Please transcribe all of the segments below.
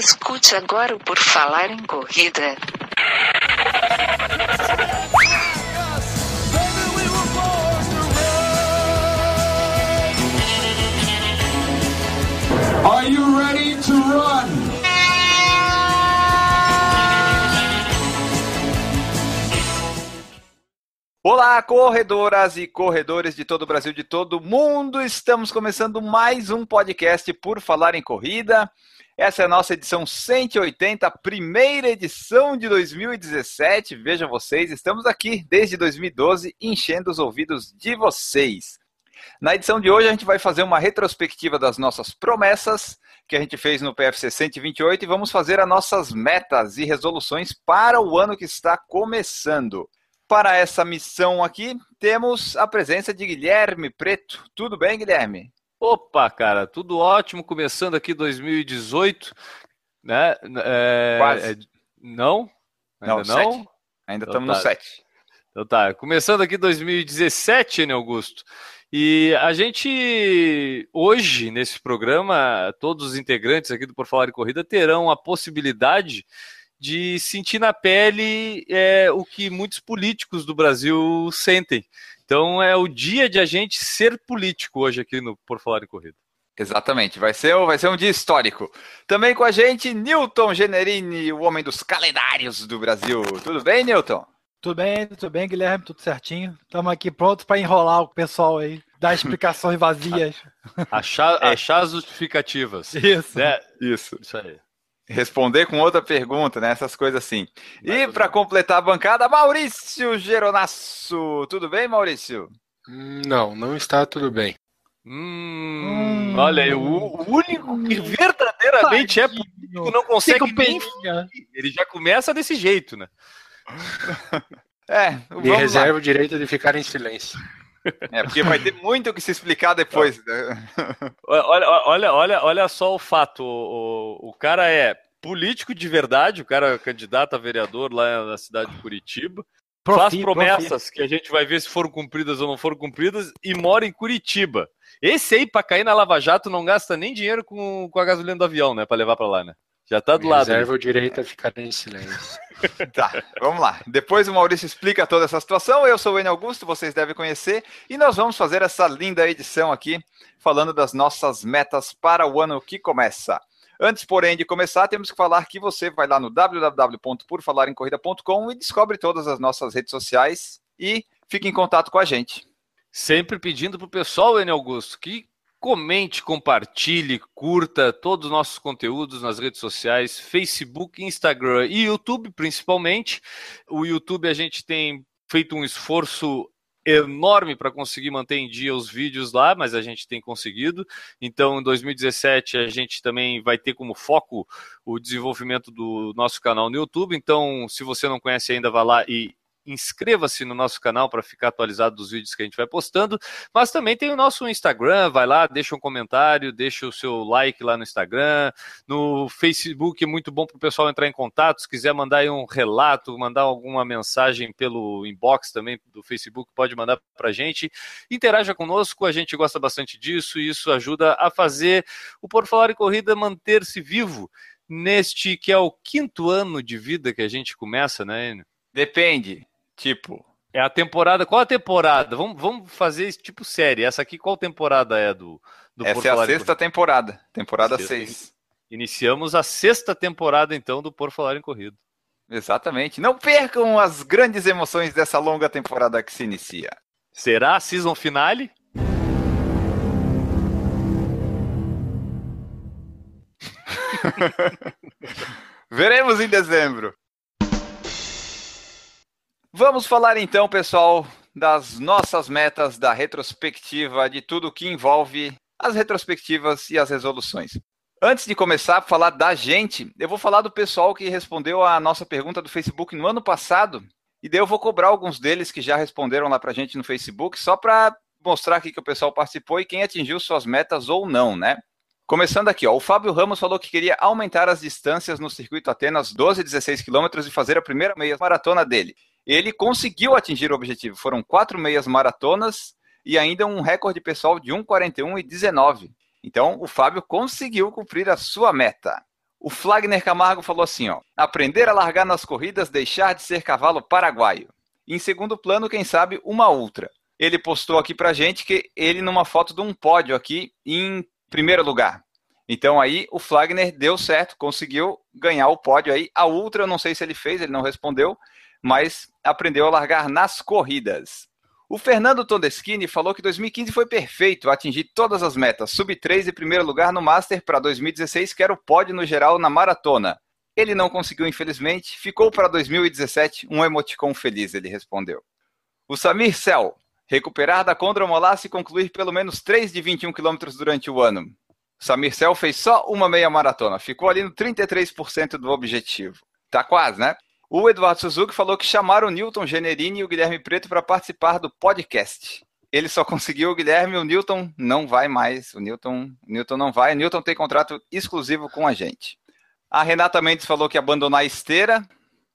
Escute agora o Por Falar em Corrida. Are you ready to run? Olá, corredoras e corredores de todo o Brasil, de todo o mundo. Estamos começando mais um podcast por falar em corrida. Essa é a nossa edição 180, primeira edição de 2017. Vejam vocês, estamos aqui desde 2012 enchendo os ouvidos de vocês. Na edição de hoje a gente vai fazer uma retrospectiva das nossas promessas que a gente fez no PFC 128 e vamos fazer as nossas metas e resoluções para o ano que está começando. Para essa missão aqui, temos a presença de Guilherme Preto. Tudo bem, Guilherme? Opa, cara, tudo ótimo. Começando aqui 2018, né? É, Quase. é, não? Ainda Não, não? sete. Ainda Então estamos no tá. 7. Então tá, começando aqui 2017, né, Augusto? E a gente, hoje, nesse programa, todos os integrantes aqui do Por Falar em Corrida terão a possibilidade de sentir na pele é, o que muitos políticos do Brasil sentem. Então é o dia de a gente ser político hoje aqui no Por Falar em Corrida. Exatamente, vai ser, vai ser um dia histórico. Também com a gente, Newton Generini, o homem dos calendários do Brasil. Tudo bem, Newton? Tudo bem, tudo bem, Guilherme, tudo certinho. Estamos aqui prontos para enrolar o pessoal aí, dar explicações vazias. Achar, É. achar as justificativas. Isso. Né? Isso. Isso aí. Responder com outra pergunta, né? Essas coisas assim. E para completar a bancada, Maurício Geronasso. Tudo bem, Maurício? Hum, Não, não está tudo bem. Hum, Hum. olha aí, o, o único que verdadeiramente é político não consegue nem peninha. Ele já começa desse jeito, né? É, Me lá. reserva o direito de ficar em silêncio. É, porque vai ter muito o que se explicar depois. né? Olha, olha, olha, olha só o fato. O, o, o cara é político de verdade, o cara é candidato a vereador lá na cidade de Curitiba. faz Profi, promessas que a gente vai ver se foram cumpridas ou não foram cumpridas e mora em Curitiba. Esse aí, pra cair na Lava Jato, não gasta nem dinheiro com, com a gasolina do avião, né? Pra levar pra lá, né? Já tá do Me lado. reserva o direito a ficar em silêncio. Tá, vamos lá. Depois o Maurício explica toda essa situação. Eu sou o Enio Augusto, vocês devem conhecer. E nós vamos fazer essa linda edição aqui, falando das nossas metas para o ano que começa. Antes, porém, de começar, temos que falar que você vai lá no www.porfalarencorrida.com e descobre todas as nossas redes sociais e fique em contato com a gente. Sempre pedindo pro pessoal, Enio Augusto, que comente, compartilhe, curta todos os nossos conteúdos nas redes sociais, Facebook, Instagram e YouTube, principalmente. O YouTube a gente tem feito um esforço enorme para conseguir manter em dia os vídeos lá, mas a gente tem conseguido. Então, em 2017 a gente também vai ter como foco o desenvolvimento do nosso canal no YouTube. Então, se você não conhece ainda, vá lá e inscreva-se no nosso canal para ficar atualizado dos vídeos que a gente vai postando, mas também tem o nosso Instagram, vai lá, deixa um comentário, deixa o seu like lá no Instagram, no Facebook é muito bom para o pessoal entrar em contato, se quiser mandar aí um relato, mandar alguma mensagem pelo inbox também do Facebook, pode mandar para a gente, interaja conosco, a gente gosta bastante disso e isso ajuda a fazer o Por Falar em Corrida manter-se vivo neste que é o quinto ano de vida que a gente começa, né, Enio? Depende. Tipo, É a temporada. Qual a temporada? Vamos, vamos fazer esse tipo série. Essa aqui, qual temporada é do, do Por essa é a Falar sexta temporada. Temporada Sexta, 6. Iniciamos a sexta temporada, então, do Por Falar em Corrida. Exatamente. Não percam as grandes emoções dessa longa temporada que se inicia. Será a season finale? Veremos em dezembro. Vamos falar então, pessoal, das nossas metas da retrospectiva, de tudo que envolve as retrospectivas e as resoluções. Antes de começar a falar da gente, eu vou falar do pessoal que respondeu a nossa pergunta do Facebook no ano passado. E daí eu vou cobrar alguns deles que já responderam lá pra gente no Facebook, só para mostrar aqui que o pessoal participou e quem atingiu suas metas ou não, né? Começando aqui, ó, o Fábio Ramos falou que queria aumentar as distâncias no circuito Atenas 12 e 16 quilômetros e fazer a primeira meia maratona dele. Ele conseguiu atingir o objetivo, foram quatro meias maratonas e ainda um recorde pessoal de 1,41 e 19. Então, o Fábio conseguiu cumprir a sua meta. O Flagner Camargo falou assim, ó: aprender a largar nas corridas, deixar de ser cavalo paraguaio. Em segundo plano, quem sabe, uma ultra. Ele postou aqui pra gente que ele numa foto de um pódio aqui em primeiro lugar. Então aí o Flagner deu certo, conseguiu ganhar o pódio aí. A ultra, eu não sei se ele fez, ele não respondeu, mas aprendeu a largar nas corridas. O Fernando Todeschini falou que 2015 foi perfeito, atingir todas as metas. Sub 3 e primeiro lugar no Master para 2016, que era o pódio no geral na maratona. Ele não conseguiu, infelizmente. Ficou para 2017 um emoticon feliz, ele respondeu. O Samir Cel, recuperar da condromolasse e concluir pelo menos 3 de 21 quilômetros durante o ano. Samir Cel fez só uma meia maratona, ficou ali no 33% do objetivo. Tá quase, né? O Eduardo Suzuki falou que chamaram o Newton Generini e o Guilherme Preto para participar do podcast. Ele só conseguiu o Guilherme, o Newton não vai mais. O Newton, o Newton não vai. O Newton tem contrato exclusivo com a gente. A Renata Mendes falou que abandonar a esteira.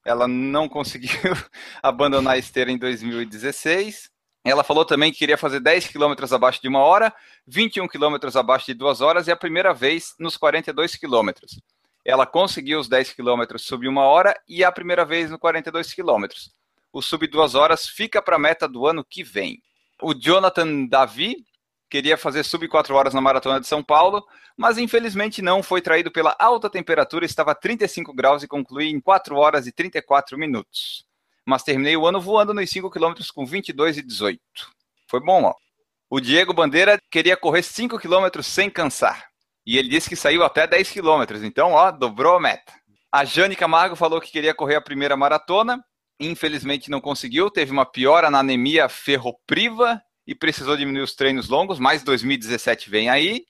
Ela não conseguiu abandonar a esteira em 2016. Ela falou também que queria fazer 10 quilômetros abaixo de uma hora, 21 quilômetros abaixo de duas horas e a primeira vez nos 42 quilômetros ela conseguiu os 10 quilômetros sub uma hora e a primeira vez no 42 quilômetros. O sub duas horas fica para a meta do ano que vem. O Jonathan Davi queria fazer sub 4 horas na maratona de São Paulo, mas infelizmente não foi traído pela alta temperatura, estava a 35 graus e concluí em 4 horas e 34 minutos. Mas terminei o ano voando nos 5 quilômetros com 22 e 18. Foi bom, ó. O Diego Bandeira queria correr 5 quilômetros sem cansar. E ele disse que saiu até 10 quilômetros. Então, ó, dobrou a meta. A Jane Camargo falou que queria correr a primeira maratona. Infelizmente não conseguiu. Teve uma piora na anemia ferropriva e precisou diminuir os treinos longos. Mas 2017 vem aí.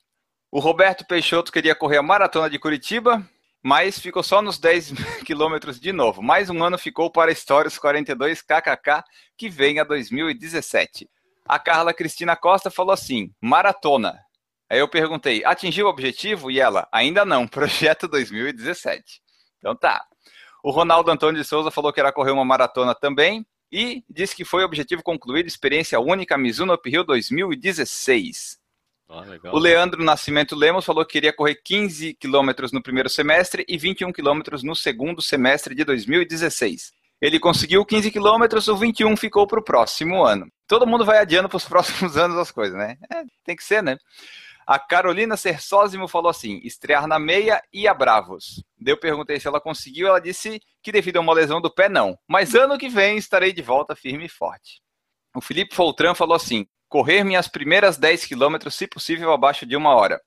O Roberto Peixoto queria correr a maratona de Curitiba, mas ficou só nos 10 quilômetros de novo. Mais um ano ficou para a história os 42 KKK que vem a 2017. A Carla Cristina Costa falou assim: maratona, Aí eu perguntei, atingiu o objetivo? E ela, ainda não, projeto 2017. Então tá. O Ronaldo Antônio de Souza falou que era correr uma maratona também e disse que foi objetivo concluído, experiência única Mizuno Up Hill 2016. Ah, o Leandro Nascimento Lemos falou que queria correr 15 quilômetros no primeiro semestre e 21 quilômetros no segundo semestre de 2016. Ele conseguiu 15 quilômetros, o 21 ficou para o próximo ano. Todo mundo vai adiando para os próximos anos as coisas, né? É, tem que ser, né? A Carolina Sersósimo falou assim: estrear na meia e a Bravos. Eu perguntei se ela conseguiu, ela disse que devido a uma lesão do pé, não. Mas ano que vem estarei de volta firme e forte. O Felipe Foltran falou assim: correr minhas primeiras 10 quilômetros, se possível, abaixo de uma hora.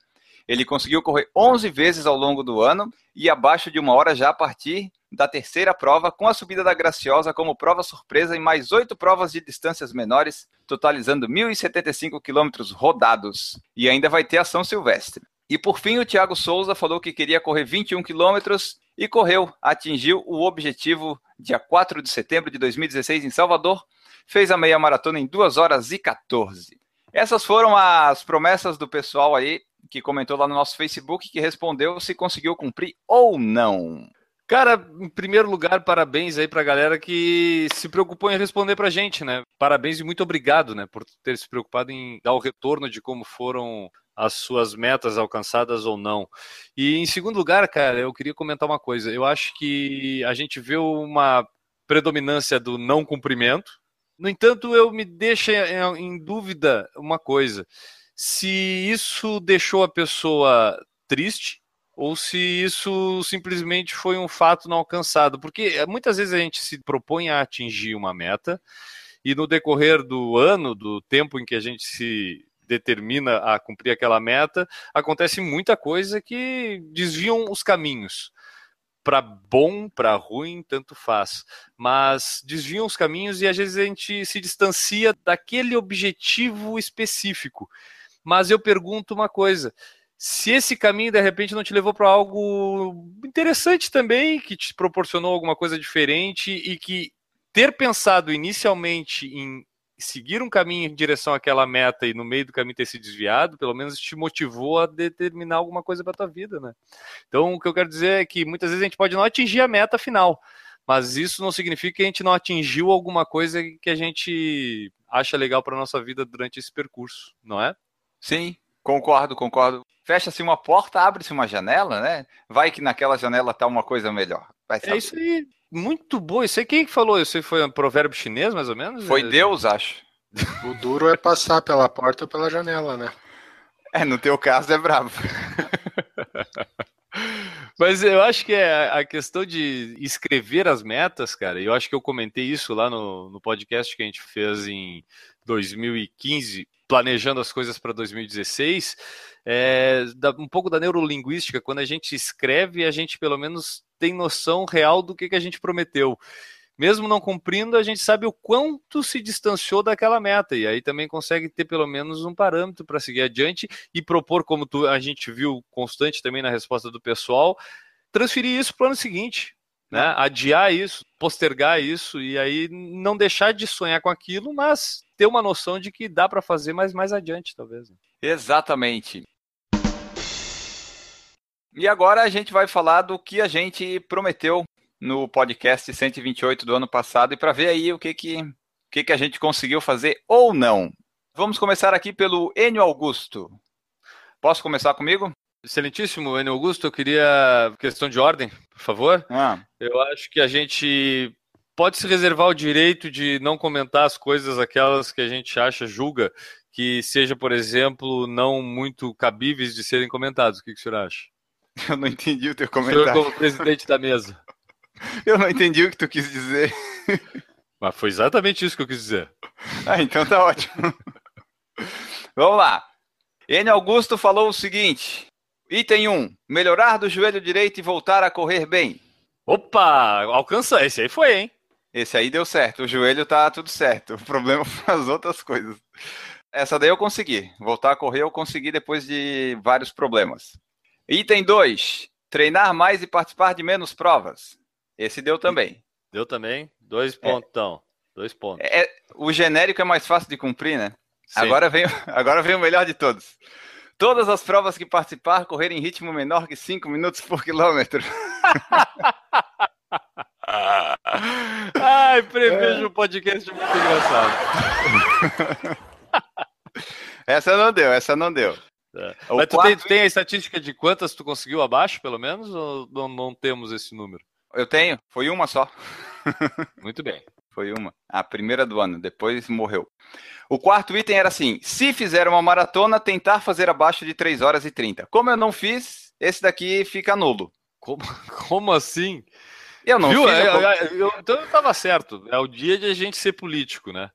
Ele conseguiu correr 11 vezes ao longo do ano e abaixo de uma hora já a partir da terceira prova, com a subida da Graciosa como prova surpresa e mais oito provas de distâncias menores, totalizando 1.075 quilômetros rodados. E ainda vai ter a São Silvestre. E por fim, o Thiago Souza falou que queria correr 21 quilômetros e correu, atingiu o objetivo dia 4 de setembro de 2016 em Salvador, fez a meia maratona em 2 horas e 14. Essas foram as promessas do pessoal aí que comentou lá no nosso Facebook, que respondeu se conseguiu cumprir ou não. Cara, em primeiro lugar, parabéns aí pra galera que se preocupou em responder pra gente, né? Parabéns e muito obrigado, né, por ter se preocupado em dar o retorno de como foram as suas metas alcançadas ou não. E em segundo lugar, cara, eu queria comentar uma coisa. Eu acho que a gente vê uma predominância do não cumprimento. No entanto, eu me deixa em dúvida uma coisa. Se isso deixou a pessoa triste, ou se isso simplesmente foi um fato não alcançado. Porque eh, muitas vezes a gente se propõe a atingir uma meta e no decorrer do ano, do tempo em que a gente se determina a cumprir aquela meta, acontece muita coisa que desviam os caminhos. Para bom, para ruim, tanto faz. Mas desviam os caminhos e às vezes a gente se distancia daquele objetivo específico. Mas eu pergunto uma coisa: se esse caminho de repente não te levou para algo interessante também, que te proporcionou alguma coisa diferente e que ter pensado inicialmente em seguir um caminho em direção àquela meta e no meio do caminho ter se desviado, pelo menos te motivou a determinar alguma coisa para tua vida, né? Então, o que eu quero dizer é que muitas vezes a gente pode não atingir a meta final, mas isso não significa que a gente não atingiu alguma coisa que a gente acha legal para nossa vida durante esse percurso, não é? Sim, Concordo, concordo. Fecha-se uma porta, abre-se uma janela, né? Vai que naquela janela tá uma coisa melhor. Vai É isso aí. Muito bom. Isso aí quem que falou? Isso aí foi um provérbio chinês, mais ou menos? Foi É, Deus, acho. O duro é passar pela porta ou pela janela, né? É, no teu caso é bravo. Mas eu acho que é a questão de escrever as metas, cara. e Eu acho que eu comentei isso lá no, no podcast que a gente fez em 2015, planejando as coisas para 2016. É, um pouco da neurolinguística, quando a gente escreve, a gente pelo menos tem noção real do que, que a gente prometeu. Mesmo não cumprindo, a gente sabe o quanto se distanciou daquela meta, e aí também consegue ter pelo menos um parâmetro para seguir adiante e propor, como tu- a gente viu constante também na resposta do pessoal, transferir isso para o ano seguinte. Né? Adiar isso, postergar isso e aí não deixar de sonhar com aquilo, mas ter uma noção de que dá para fazer, mas mais adiante, talvez. né? Exatamente. E agora a gente vai falar do que a gente prometeu no podcast 128 do ano passado e para ver aí o que que, o que que a gente conseguiu fazer ou não. Vamos começar aqui pelo Enio Augusto. Posso começar comigo? Excelentíssimo, Enio Augusto, eu queria questão de ordem, por favor. Ah, Eu acho que a gente pode se reservar o direito de não comentar as coisas, aquelas que a gente acha, julga, que seja, por exemplo, não muito cabíveis de serem comentados. O que, que o senhor acha? eu não entendi o teu O senhor comentário. como presidente da mesa. Eu não entendi o que tu quis dizer. Mas foi exatamente isso que eu quis dizer. Ah, então tá ótimo. Vamos lá. Enio Augusto falou o seguinte: Item 1: melhorar do joelho direito e voltar a correr bem. Opa, alcança. Esse aí foi, hein? Esse aí deu certo, o joelho tá tudo certo. O problema foi as outras coisas. Essa daí eu consegui. Voltar a correr eu consegui depois de vários problemas. Item 2: treinar mais e participar de menos provas. Esse deu também. Deu também. Dois pontão. Dois pontos. É, o genérico é mais fácil de cumprir, né? Sim. Agora vem, agora vem o melhor de todos. Todas as provas que participar correr em ritmo menor que 5 minutos por quilômetro. Ai, prevejo um podcast muito engraçado. Essa não deu, essa não deu. É. Mas tu tem, quarto- tem a estatística de quantas tu conseguiu abaixo, pelo menos, ou não, não temos esse número? Eu tenho, foi uma só. Muito bem. Foi uma. A primeira do ano, depois morreu. O quarto item era assim: se fizer uma maratona, tentar fazer abaixo de 3 horas e 30. Como eu não fiz, esse daqui fica nulo. Como, como assim? Eu não Viu? fiz. É, eu- eu- eu- então eu tava certo. É o dia de a gente ser político, né?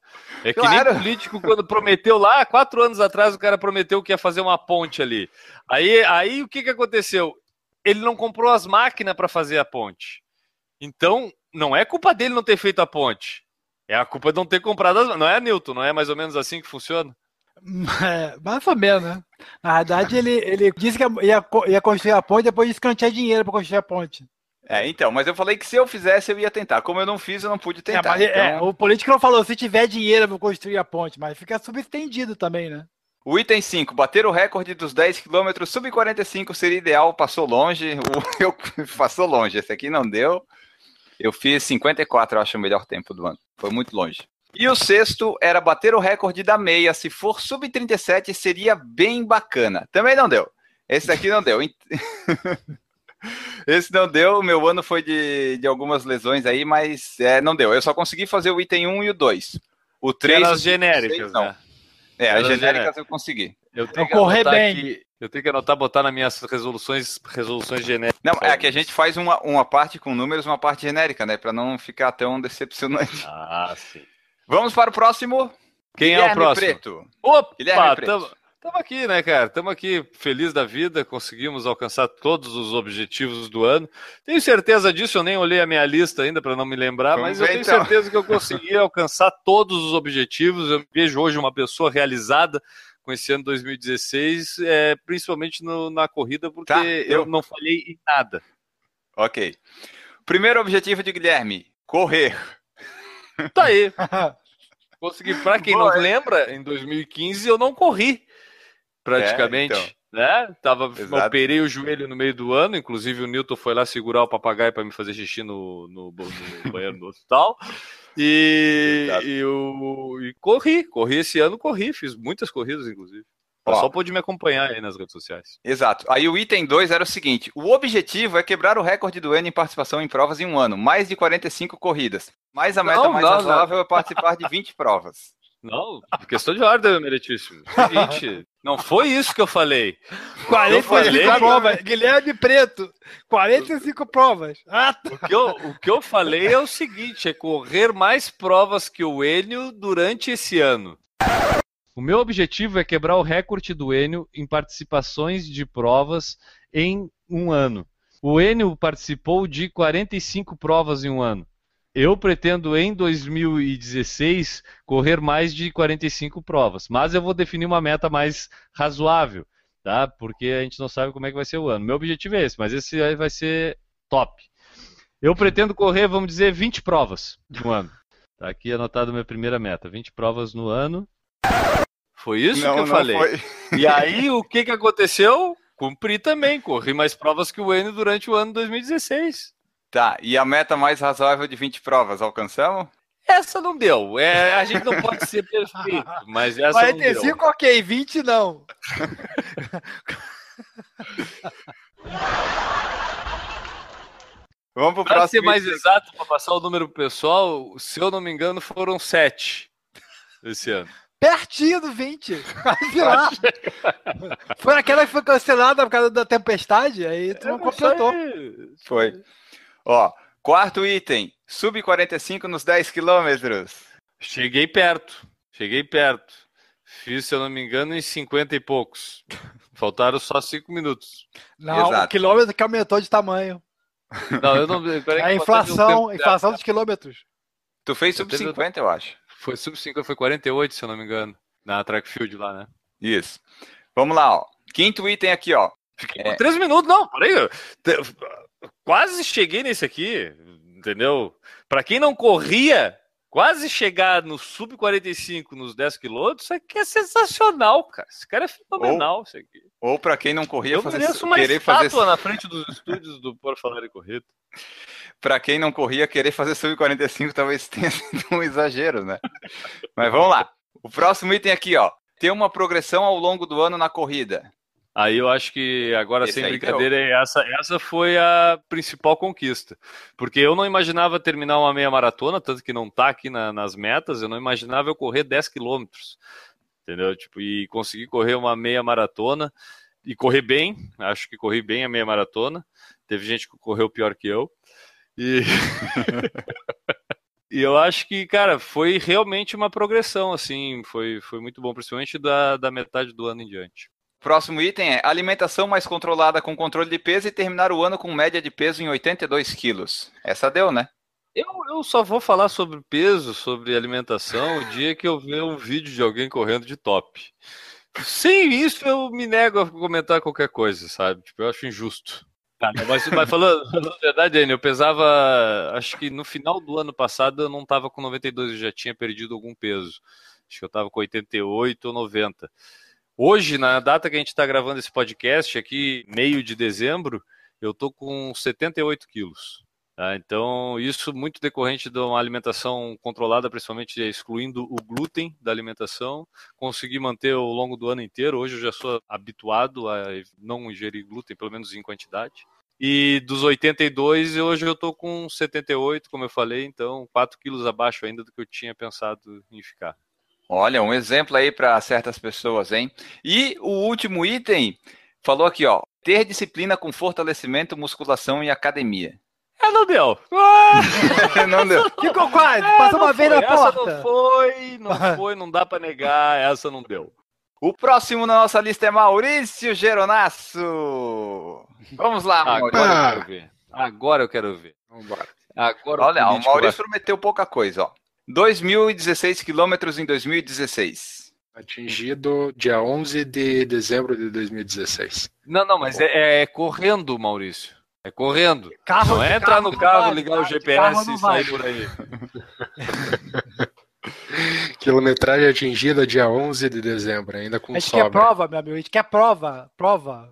É que Claro. nem político quando prometeu lá, quatro anos atrás, o cara prometeu que ia fazer uma ponte ali. Aí, aí o que, que aconteceu? Ele não comprou as máquinas para fazer a ponte. Então, não é culpa dele não ter feito a ponte. É a culpa de não ter comprado as Não é, Newton? Não é mais ou menos assim que funciona? É, mais ou menos, né? Na verdade, ele, ele disse que ia, ia construir a ponte, depois disse que não tinha dinheiro para construir a ponte. É, então, mas eu falei que se eu fizesse, eu ia tentar. Como eu não fiz, eu não pude É, tentar. mas, é, Então, o político não falou, se tiver dinheiro, eu vou construir a ponte, mas fica subentendido também, né? O item 5, bater o recorde dos 10 km sub 45 seria ideal, passou longe. O, eu, passou longe, esse aqui não deu. Eu fiz 54, eu acho o melhor tempo do ano. Foi muito longe. E o sexto era bater o recorde da meia. Se for sub 37, seria bem bacana. Também não deu. Esse daqui não deu. Esse não deu. O meu ano foi de, de algumas lesões aí, mas é, não deu. Eu só consegui fazer o item 1 e o 2. O 3 Eram e o as genéricas, não. né? É, as genéricas genéricas. eu consegui. Eu tenho Então, correr bem. aqui- eu tenho que anotar, botar nas minhas resoluções, resoluções genéricas. Não, é que a gente faz uma, uma parte com números, uma parte genérica, né? Pra não ficar tão decepcionante. Ah, sim. Vamos para o próximo. Quem é o Guilherme próximo? Preto. Opa, Guilherme Preto. tamo, tamo aqui, né, cara? Tamo aqui feliz da vida, conseguimos alcançar todos os objetivos do ano. Tenho certeza disso, eu nem olhei a minha lista ainda para não me lembrar, Vamos mas eu tenho então. certeza que eu consegui alcançar todos os objetivos. Eu vejo hoje uma pessoa realizada com esse ano 2016, é, principalmente no- na corrida, porque Tá, eu eu- não falhei em nada. Ok. Primeiro objetivo de Guilherme: correr. Tá aí. Consegui. Para quem Boa, não é. lembra, em 2015 eu não corri praticamente. É, então. Né? Tava, Exato. operei o joelho no meio do ano, inclusive o Newton foi lá segurar o papagaio para me fazer xixi no, no, no banheiro do hospital. E, e, eu, e corri, corri esse ano, corri, fiz muitas corridas, inclusive. O Ó. pessoal pode me acompanhar aí nas redes sociais. Exato. Aí o item 2 era o seguinte: o objetivo é quebrar o recorde do N em participação em provas em um ano, mais de 45 corridas. Mas a meta Não, mais não, razoável é participar de 20 provas. Não, questão de ordem, meritíssimo. Seguinte, não foi isso que eu falei. 45 falei- provas. Guilherme Preto. 45 provas. Ah, tá. O que, eu, o que eu falei é o seguinte: é correr mais provas que o Enio durante esse ano. O meu objetivo é quebrar o recorde do Enio em participações de provas em um ano. O Enio participou de 45 provas em um ano. Eu pretendo em 2016 correr mais de 45 provas, mas eu vou definir uma meta mais razoável, tá? Porque a gente não sabe como é que vai ser o ano. Meu objetivo é esse, mas esse aí vai ser top. Eu pretendo correr, vamos dizer, 20 provas no ano. Tá aqui anotado minha primeira meta, 20 provas no ano. Foi isso que eu falei. foi. E aí, o que, que aconteceu? Cumpri também, corri mais provas que o Enio durante o ano 2016. Tá, e a meta mais razoável de 20 provas, alcançamos? Essa não deu. É, a gente não pode ser perfeito, mas essa não deu. 45, ok. 20, não. Vamos pro Pra próximo. ser mais exato, para passar o número pro pessoal, se eu não me engano, foram sete esse ano. Pertinho do 20. Quase lá. Foi aquela que foi cancelada por causa da tempestade, aí tu não completou. Foi. Ó, quarto item: sub 45 nos 10 quilômetros. Cheguei perto, cheguei perto. Fiz, se eu não me engano, em 50 e poucos. Faltaram só cinco minutos. Não, Exato. o quilômetro que aumentou de tamanho. Não, eu não. peraí É a botei um inflação, inflação dos quilômetros. Tu fez sub teve- 50, eu acho. Foi sub 50, foi 48, se eu não me engano. Na track field lá, né? Isso. Vamos lá, ó. Quinto item aqui, ó. Fiquei É. três minutos, não, peraí. Quase cheguei nesse aqui, entendeu? Pra quem não corria, quase chegar no sub 45 nos 10 quilômetros, isso aqui é sensacional, cara. Esse cara é fenomenal, isso aqui. Ou pra quem não corria, Eu fazer, uma querer fazer. na frente dos estúdios do Por Falar em Corrida. Pra quem não corria, querer fazer sub 45 talvez tenha sido um exagero, né? Mas vamos lá. O próximo item aqui, ó. Ter uma progressão ao longo do ano na corrida. Aí eu acho que agora, Esse sem aí brincadeira, essa, essa foi a principal conquista. Porque eu não imaginava terminar uma meia maratona, tanto que não tá aqui na- nas metas, eu não imaginava eu correr 10 quilômetros. Entendeu? Tipo, e conseguir correr uma meia maratona e correr bem. Acho que corri bem a meia maratona. Teve gente que correu pior que eu. E. E eu acho que, cara, foi realmente uma progressão, assim, foi, foi muito bom, principalmente da, da metade do ano em diante. Próximo item é alimentação mais controlada com controle de peso e terminar o ano com média de peso em 82 quilos. Essa deu, né? Eu, eu só vou falar sobre peso, sobre alimentação, o dia que eu ver um vídeo de alguém correndo de top. Sem isso, eu me nego a comentar qualquer coisa, sabe? Tipo, eu acho injusto. Cara, mas, mas falando, falando a verdade, Enio, eu pesava. Acho que no final do ano passado eu não estava com 92, eu já tinha perdido algum peso. Acho que eu estava com 88 ou 90. Hoje, na data que a gente está gravando esse podcast, aqui, meio de dezembro, eu tô com 78 quilos. Tá? Então, isso muito decorrente de uma alimentação controlada, principalmente excluindo o glúten da alimentação. Consegui manter ao longo do ano inteiro. Hoje eu já sou habituado a não ingerir glúten, pelo menos em quantidade. E dos 82, hoje eu estou com 78, como eu falei, então 4 quilos abaixo ainda do que eu tinha pensado em ficar. Olha, um exemplo aí para certas pessoas, hein? E o último item falou aqui, ó. Ter disciplina com fortalecimento, musculação e academia. É, não deu. Não deu. Ficou quase, É, passou uma vez na Essa porta. não foi, não foi, não dá para negar, essa não deu. O próximo na nossa lista é Maurício Geronasso. Vamos lá, Maurício. Agora eu quero ver. Agora eu quero ver. Vambora. Agora Olha, o político Maurício prometeu pouca coisa, ó. 2.016 quilômetros em 2016. Atingido dia 11 de dezembro de 2016. vai- Não, não, mas é, é correndo, Maurício. É correndo. Carro não é de entrar no carro, vale, ligar o tá? GPS carro e sair por aí. Quilometragem atingida dia 11 de dezembro, ainda com A gente quer sobra. prova, meu amigo. A gente quer prova. Prova.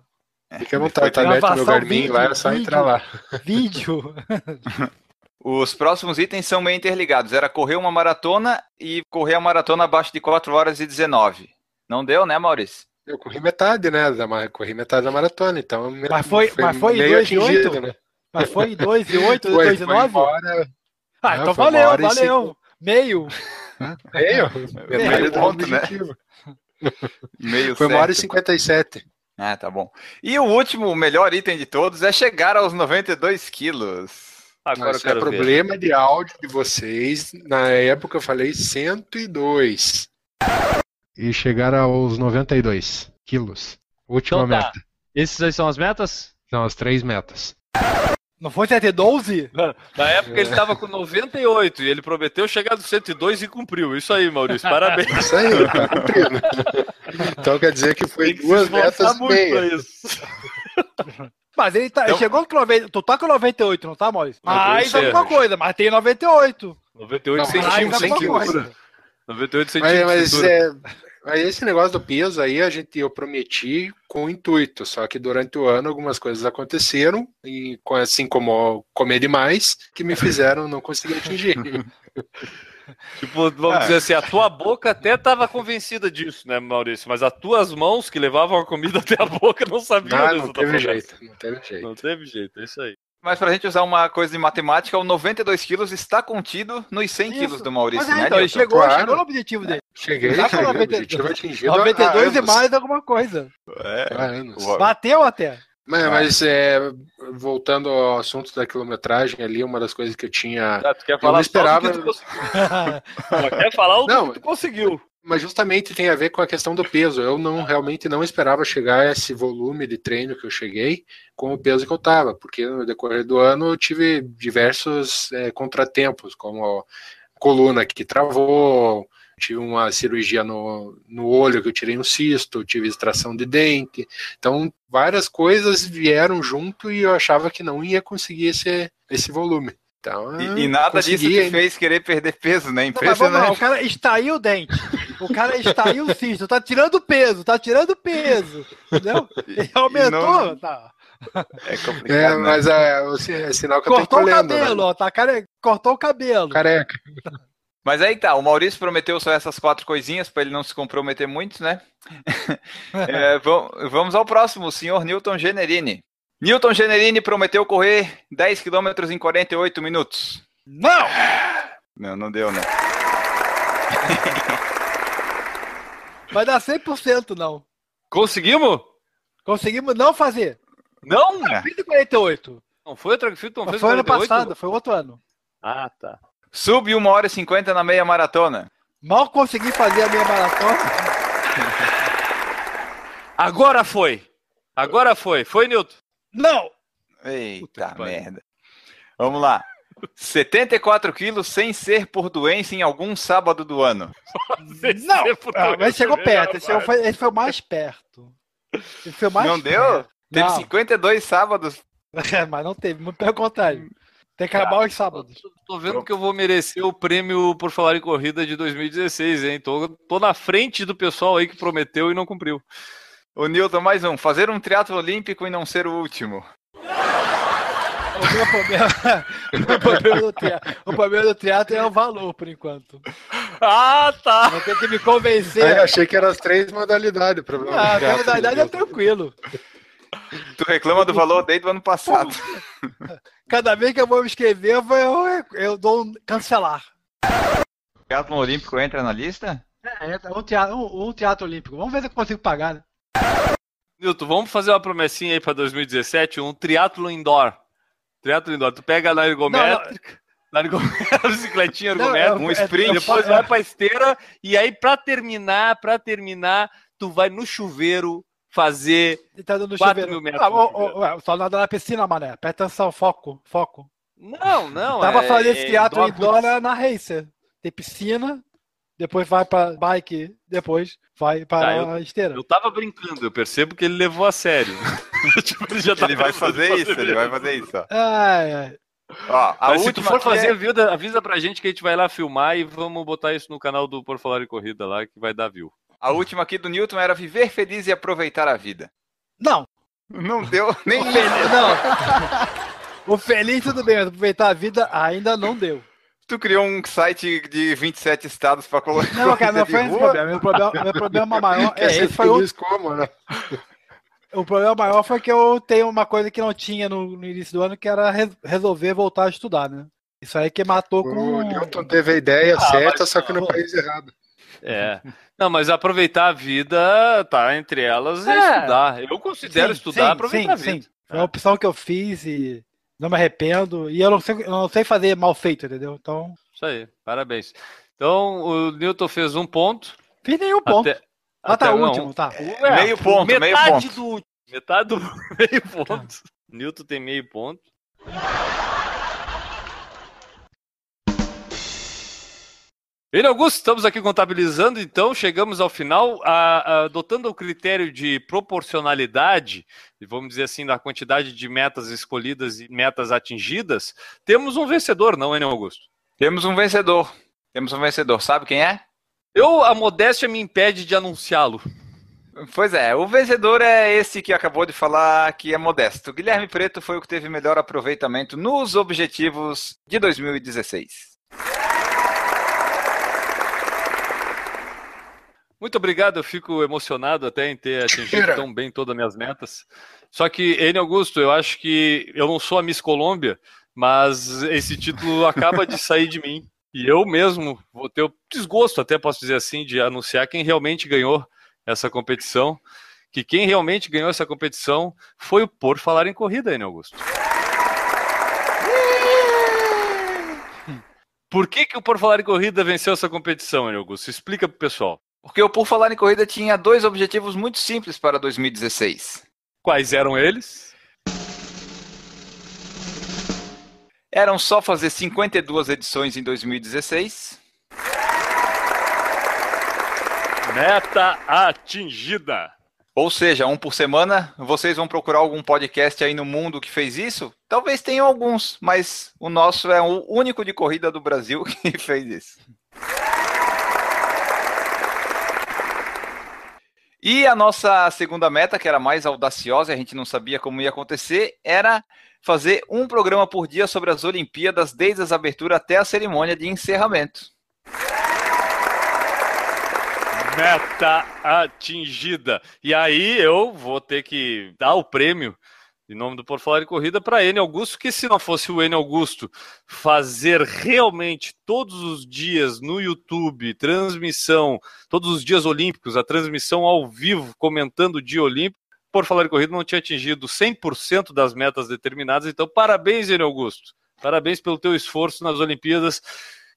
Fica à vontade, tá aberto meu Garmin vídeo, lá, é só vídeo. entrar lá. Vídeo. Os próximos itens são meio interligados. Era correr uma maratona e correr a maratona abaixo de 4 horas e 19. Não deu, né, Maurício? Eu corri metade, né? Da, corri metade da maratona, então. Mas foi- mas foi em meio dois e atingido, oito? né? Mas foi em 2 e 8, Foi, 2 e foi 9? embora, Ah, Não, então foi valeu, valeu. Meio. meio, Meio metade do ponto, né? Meio Foi uma hora e certo. 57. Ah, tá bom. E o último, o melhor item de todos é chegar aos 92 quilos. Agora eu Esse é quero ver. problema de áudio de vocês. Na época eu falei 102. E chegar aos 92 quilos. Última Então tá. meta. Esses aí são as metas? São as três metas. Não foi 112? Na, na época ele tava com 98 e ele prometeu chegar dos 102 e cumpriu. Isso aí, Maurício. Parabéns. Isso aí, tá cumprindo. Então quer dizer que foi duas metas muito pra meia. isso. Mas ele, tá, ele Então- chegou com 90. Tu tá com 98, não tá, Maurício? Mais sei, alguma coisa, mas tem 98. 98 Não, centímetros. mais sem alguma quilos. coisa. 98 Mas, centímetros. mas, cintura. é, mas esse negócio do peso aí a gente eu prometi com intuito, só que durante o ano algumas coisas aconteceram e com- assim como comer demais que me fizeram não conseguir atingir. Tipo, vamos Ah. dizer assim, a tua boca até tava convencida disso, né, Maurício? Mas as tuas mãos que levavam a comida até a boca não sabiam Ah, não tua teve jeito, não teve jeito. Não teve jeito, é isso aí. Mas pra gente usar uma coisa de matemática, o 92 quilos está contido nos 100 Isso. quilos do Maurício, Mas é, né, então, ele chegou, Claro. chegou no objetivo dele. Cheguei, Já cheguei, 90 objetivo atingido há 92 e anos. mais alguma coisa. É. O- Bateu até. Mas, mas, é, voltando ao assunto da quilometragem ali, uma das coisas que eu tinha. Ah, tu quer falar só do esperava- que tu conseguiu. Só quer falar o Não, que tu conseguiu. Mas justamente tem a ver com a questão do peso. Eu não realmente não esperava chegar a esse volume de treino que eu cheguei com o peso que eu estava, porque no decorrer do ano eu tive diversos é, contratempos, como a coluna que travou, tive uma cirurgia no, no olho que eu tirei um cisto, tive extração de dente. Então, várias coisas vieram junto e eu achava que não ia conseguir esse, esse volume. Então, E, e nada disso te ainda. fez querer perder peso, né? Não, mas vamos lá, Impressionante. o cara extraiu o dente. O cara extraiu o cisto. Tá tirando peso, tá tirando peso. Entendeu? Ele aumentou. não- Tá. É complicado, É, né? mas é, é sinal que eu tô Cortou o colhendo. né? cabelo, ó. Tá care... Cortou o cabelo. Careca. Mas aí tá, o Maurício prometeu só essas quatro coisinhas para ele não se comprometer muito, né? É, vam- vamos ao próximo, o senhor Newton Generini. Newton Generini prometeu correr 10 km em 48 minutos. Não! Não, não deu, né? Vai dar 100% não. Conseguimos? Conseguimos não fazer. Não! 148. Não foi o Track não fez foi ano 48? passado, foi outro ano. Ah, tá. Sub 1 hora e 50 na meia maratona. Mal consegui fazer a minha maratona. Agora foi! Agora foi. Foi, Nilton? Não! Eita merda. Vamos lá. 74 quilos sem ser por doença em algum sábado do ano. Não! Ah, mas chegou perto. Esse foi, esse foi o mais perto. Esse foi o mais Não deu? perto. Teve Não. 52 sábados. É, mas não teve, muito pelo contrário. Tem que acabar os sábados. Tô vendo que eu vou merecer o prêmio por falar em corrida de 2016, hein? Tô, tô na frente do pessoal aí que prometeu e não cumpriu. O Newton, mais um. Fazer um triatlo olímpico e não ser o último. O meu problema, o problema do teatro, o problema do teatro é o valor, por enquanto. Ah, tá! Vou ter que me convencer. eu achei que eram as três modalidades. o problema Ah, a meu é tranquilo. Tu reclama do valor desde o ano passado. Cada vez que eu vou me inscrever, eu, vou- eu, eu dou um cancelar. O triatlo olímpico entra na lista? É, é um teatro, um, um teatro olímpico. Vamos ver se eu consigo pagar, né? Nilton, vamos fazer uma promessinha aí pra 2017, um triatlo indoor. Triatlo indoor. Tu pega na ergométrica, na ergométrica, bicicletinha ergométrica, é- um é- sprint. depois é- vai pra esteira e aí pra terminar, pra terminar, tu vai no chuveiro fazer Ele tá dando Quatro chuveiro. mil metros Ah, no ô, ô, só nada na piscina, mané. Presta atenção, foco, foco. Não, não. Tava é, fazendo esse teatro indoor indoor na, na Racer. Tem piscina, depois vai pra bike, depois vai pra Tá, eu- esteira. Eu tava brincando, eu percebo que ele levou a sério. Tipo, ele já tá Ele vai em fazer isso, ele vai fazer isso. ó. Ai, ai. Ó, a Mas se tu for aqui fazer, é- avisa, avisa pra gente que a gente vai lá filmar e vamos botar isso no canal do Por Falar em Corrida lá, que vai dar view. A última aqui do Newton era viver feliz e aproveitar a vida. Não, Não deu nem o feliz, não. O feliz tudo bem, mas aproveitar a vida ainda não deu. Tu criou um site de 27 estados pra colocar. Não, cara, não foi esse problema. Meu problema, meu problema maior. É, esse foi o, como, né? o problema maior foi que eu tenho uma coisa que não tinha no, no início do ano, que era re- resolver voltar a estudar, né? Isso aí que matou com. O Newton teve a ideia certa, mas só que no país errado. É. Não, mas aproveitar a vida, tá entre elas, é, É. estudar. Eu considero Sim, estudar sim, aproveitar sim, a vida. sim. Foi uma opção que eu fiz e não me arrependo. E eu não sei, eu não sei fazer mal feito, entendeu? Então, Isso aí, parabéns. Então, o Newton fez um ponto. fiz nenhum ponto. Até, Ah, tá, até- o último, tá. É, Meio ponto, metade meio ponto. do último. Metade do meio ponto. Newton tem meio ponto. Ele Augusto, estamos aqui contabilizando, então chegamos ao final, a- a- adotando o critério de proporcionalidade, e vamos dizer assim, da quantidade de metas escolhidas e metas atingidas, temos um vencedor, não, Enio Augusto? Temos um vencedor. Temos um vencedor. Sabe quem é? Eu, a modéstia me impede de anunciá-lo. Pois é, o vencedor é esse que acabou de falar que é modesto. Guilherme Preto foi o que teve melhor aproveitamento nos objetivos de 2016. Muito obrigado, eu fico emocionado até em ter atingido tão bem todas as minhas metas. Só que, Enio Augusto, eu acho que eu não sou a Miss Colômbia, mas esse título acaba de sair de mim. E eu mesmo vou ter o desgosto, até posso dizer assim, de anunciar quem realmente ganhou essa competição. Que quem realmente ganhou essa competição foi o Por Falar em Corrida, Enio Augusto. Por que, que o Por Falar em Corrida venceu essa competição, Enio Augusto? Explica pro pessoal. Porque o Por Falar em Corrida tinha dois objetivos muito simples para 2016. Quais eram eles? Eram só fazer 52 edições em 2016 Meta atingida. Ou seja, um por semana. Vocês vão procurar algum podcast aí no mundo que fez isso? Talvez tenham alguns, mas o nosso é o único de corrida do Brasil que fez isso. E a nossa segunda meta, que era mais audaciosa, a gente não sabia como ia acontecer, era fazer um programa por dia sobre as Olimpíadas, desde as aberturas até a cerimônia de encerramento. Meta atingida. E aí eu vou ter que dar o prêmio em nome do Por Falar em Corrida para N Augusto, que se não fosse o N Augusto fazer realmente todos os dias no YouTube, transmissão, todos os dias olímpicos, a transmissão ao vivo, comentando o dia olímpico, Por Falar em Corrida não tinha atingido 100% das metas determinadas. Então, parabéns, N Augusto. Parabéns pelo teu esforço nas Olimpíadas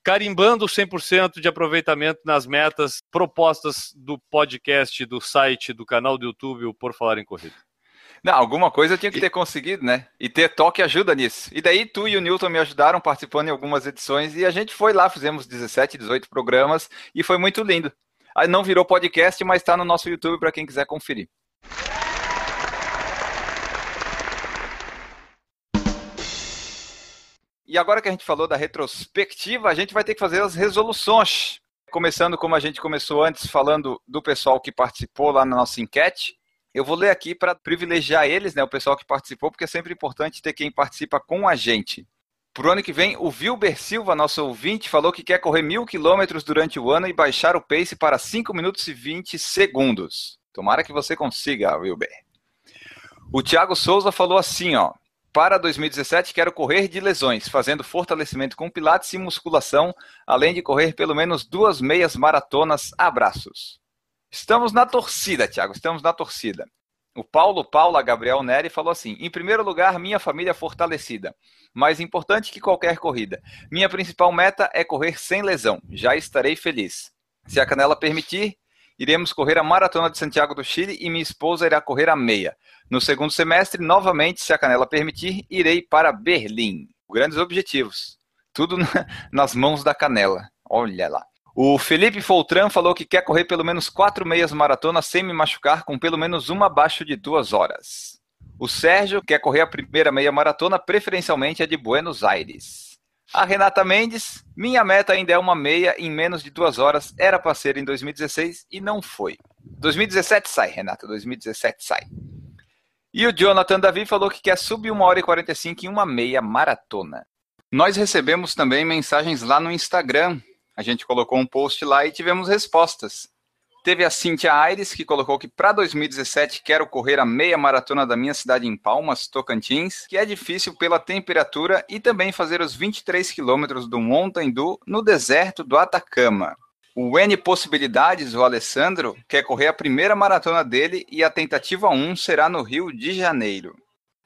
carimbando 100% de aproveitamento nas metas propostas do podcast, do site, do canal do YouTube, o Por Falar em Corrida. Não, alguma coisa eu tinha que ter conseguido, né? E ter toque ajuda nisso. E daí tu e o Newton me ajudaram participando em algumas edições e a gente foi lá, fizemos 17, 18 programas e foi muito lindo. Aí não virou podcast, mas está no nosso YouTube para quem quiser conferir. E agora que a gente falou da retrospectiva, a gente vai ter que fazer as resoluções. Começando como a gente começou antes, falando do pessoal que participou lá na nossa enquete. Eu vou ler aqui para privilegiar eles, né, o pessoal que participou, porque é sempre importante ter quem participa com a gente. Pro ano que vem, o Wilber Silva, nosso ouvinte, falou que quer correr mil quilômetros durante o ano e baixar o pace para 5 minutos e 20 segundos. Tomara que você consiga, Wilber. O Thiago Souza falou assim, ó. Para 2017, quero correr de lesões, fazendo fortalecimento com pilates e musculação, além de correr pelo menos duas meias maratonas. Abraços. Estamos na torcida, Thiago, estamos na torcida. O Paulo Paula Gabriel Neri falou assim: em primeiro lugar, minha família fortalecida. Mais importante que qualquer corrida. Minha principal meta é correr sem lesão. Já estarei feliz. Se a canela permitir, iremos correr a Maratona de Santiago do Chile e minha esposa irá correr a meia. No segundo semestre, novamente, se a canela permitir, irei para Berlim. Grandes objetivos. Tudo nas mãos da canela. Olha lá. O Felipe Foltran falou que quer correr pelo menos quatro meias maratonas sem me machucar, com pelo menos uma abaixo de duas horas. O Sérgio quer correr a primeira meia maratona, preferencialmente a de Buenos Aires. A Renata Mendes, minha meta ainda é uma meia em menos de duas horas, era para ser em 2016 e não foi. 2017 sai, Renata, 2017 sai. E o Jonathan Davi falou que quer subir 1 hora e 45 em uma meia maratona. Nós recebemos também mensagens lá no Instagram. A gente colocou um post lá e tivemos respostas. Teve a Cintia Aires, que colocou que para 2017 quero correr a meia maratona da minha cidade em Palmas, Tocantins, que é difícil pela temperatura, e também fazer os 23 quilômetros do Mountain Dew no deserto do Atacama. O N Possibilidades, o Alessandro, quer correr a primeira maratona dele e a tentativa 1 será no Rio de Janeiro.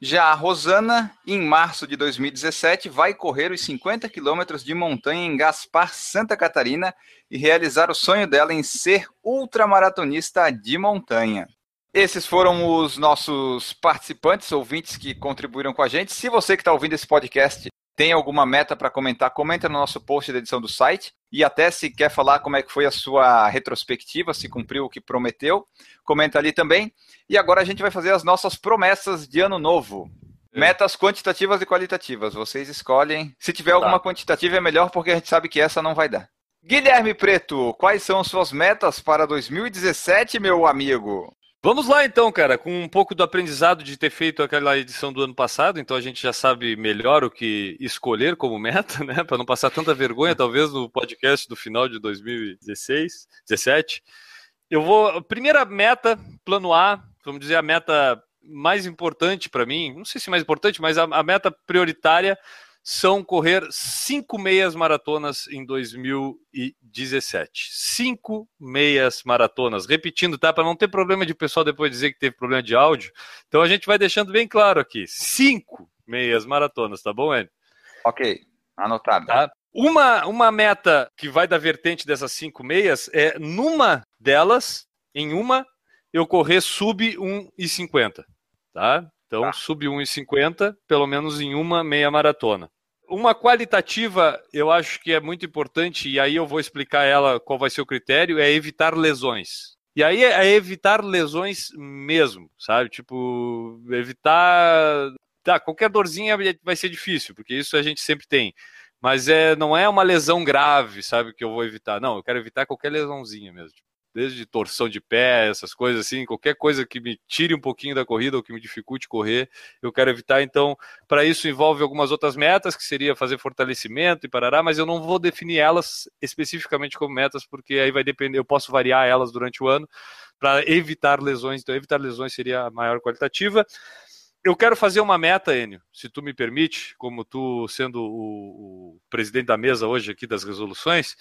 Já a Rosana, em março de 2017, vai correr os 50 quilômetros de montanha em Gaspar, Santa Catarina, e realizar o sonho dela em ser ultramaratonista de montanha. Esses foram os nossos participantes, ouvintes que contribuíram com a gente. Se você que está ouvindo esse podcast tem alguma meta para comentar, comenta no nosso post da edição do site. E até se quer falar como é que foi a sua retrospectiva, se cumpriu o que prometeu, comenta ali também. E agora a gente vai fazer as nossas promessas de ano novo. É. Metas quantitativas e qualitativas. Vocês escolhem. Se tiver alguma tá. quantitativa é melhor, porque a gente sabe que essa não vai dar. Guilherme Preto, quais são suas metas para 2017, meu amigo? Vamos lá então, cara, com um pouco do aprendizado de ter feito aquela edição do ano passado, então a gente já sabe melhor o que escolher como meta, né, para não passar tanta vergonha, talvez no podcast do final de 2016, 17. Eu vou, primeira meta, plano A, vamos dizer a meta mais importante para mim, não sei se mais importante, mas a, a meta prioritária são correr cinco meias maratonas em 2017. Cinco meias maratonas. Repetindo, tá? Para não ter problema de pessoal depois dizer que teve problema de áudio. Então a gente vai deixando bem claro aqui. Cinco meias maratonas, tá bom, Enio? Ok, anotado. Tá? Uma, uma meta que vai da vertente dessas cinco meias é, numa delas, em uma, eu correr sub 1,50. Tá? Então, tá. sub 1,50, pelo menos em uma meia maratona. Uma qualitativa, eu acho que é muito importante, e aí eu vou explicar ela qual vai ser o critério, é evitar lesões. E aí é evitar lesões mesmo, sabe? Tipo, evitar. Tá, qualquer dorzinha vai ser difícil, porque isso a gente sempre tem. Mas é, não é uma lesão grave, sabe, que eu vou evitar. Não, eu quero evitar qualquer lesãozinha mesmo. Tipo, desde torção de pé, essas coisas assim, qualquer coisa que me tire um pouquinho da corrida ou que me dificulte correr, eu quero evitar. Então, para isso envolve algumas outras metas, que seria fazer fortalecimento e parará, mas eu não vou definir elas especificamente como metas, porque aí vai depender, eu posso variar elas durante o ano para evitar lesões. Então, evitar lesões seria a maior qualitativa. Eu quero fazer uma meta, Enio, se tu me permite, como tu sendo o, o presidente da mesa hoje aqui das resoluções,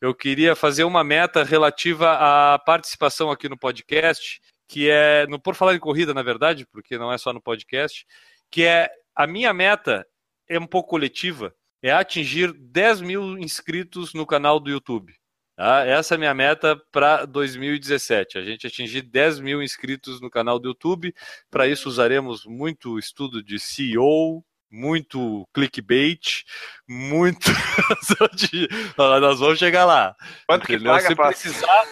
eu queria fazer uma meta relativa à participação aqui no podcast, que é, no por falar em corrida, na verdade, porque não é só no podcast, que é a minha meta é um pouco coletiva, é atingir 10 mil inscritos no canal do YouTube. Tá? Essa é a minha meta para 2017. A gente atingir 10 mil inscritos no canal do YouTube. Para isso usaremos muito estudo de CEO, muito clickbait, muito. Nós vamos chegar lá. Quanto que paga, se, precisar,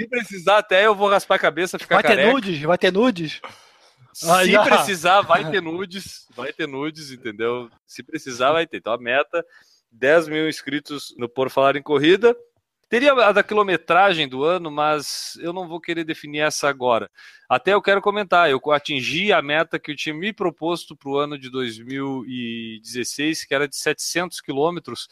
se precisar, até eu vou raspar a cabeça, ficar Vai careca. ter nudes? Vai ter nudes? Ah, se precisar, vai ter nudes. Vai ter nudes, entendeu? Se precisar, vai ter. Então a meta: 10 mil inscritos no Por Falar em Corrida. Teria a da quilometragem do ano, mas eu não vou querer definir essa agora. Até eu quero comentar, eu atingi a meta que eu tinha me proposto para o ano de 2016, que era de 700 quilômetros,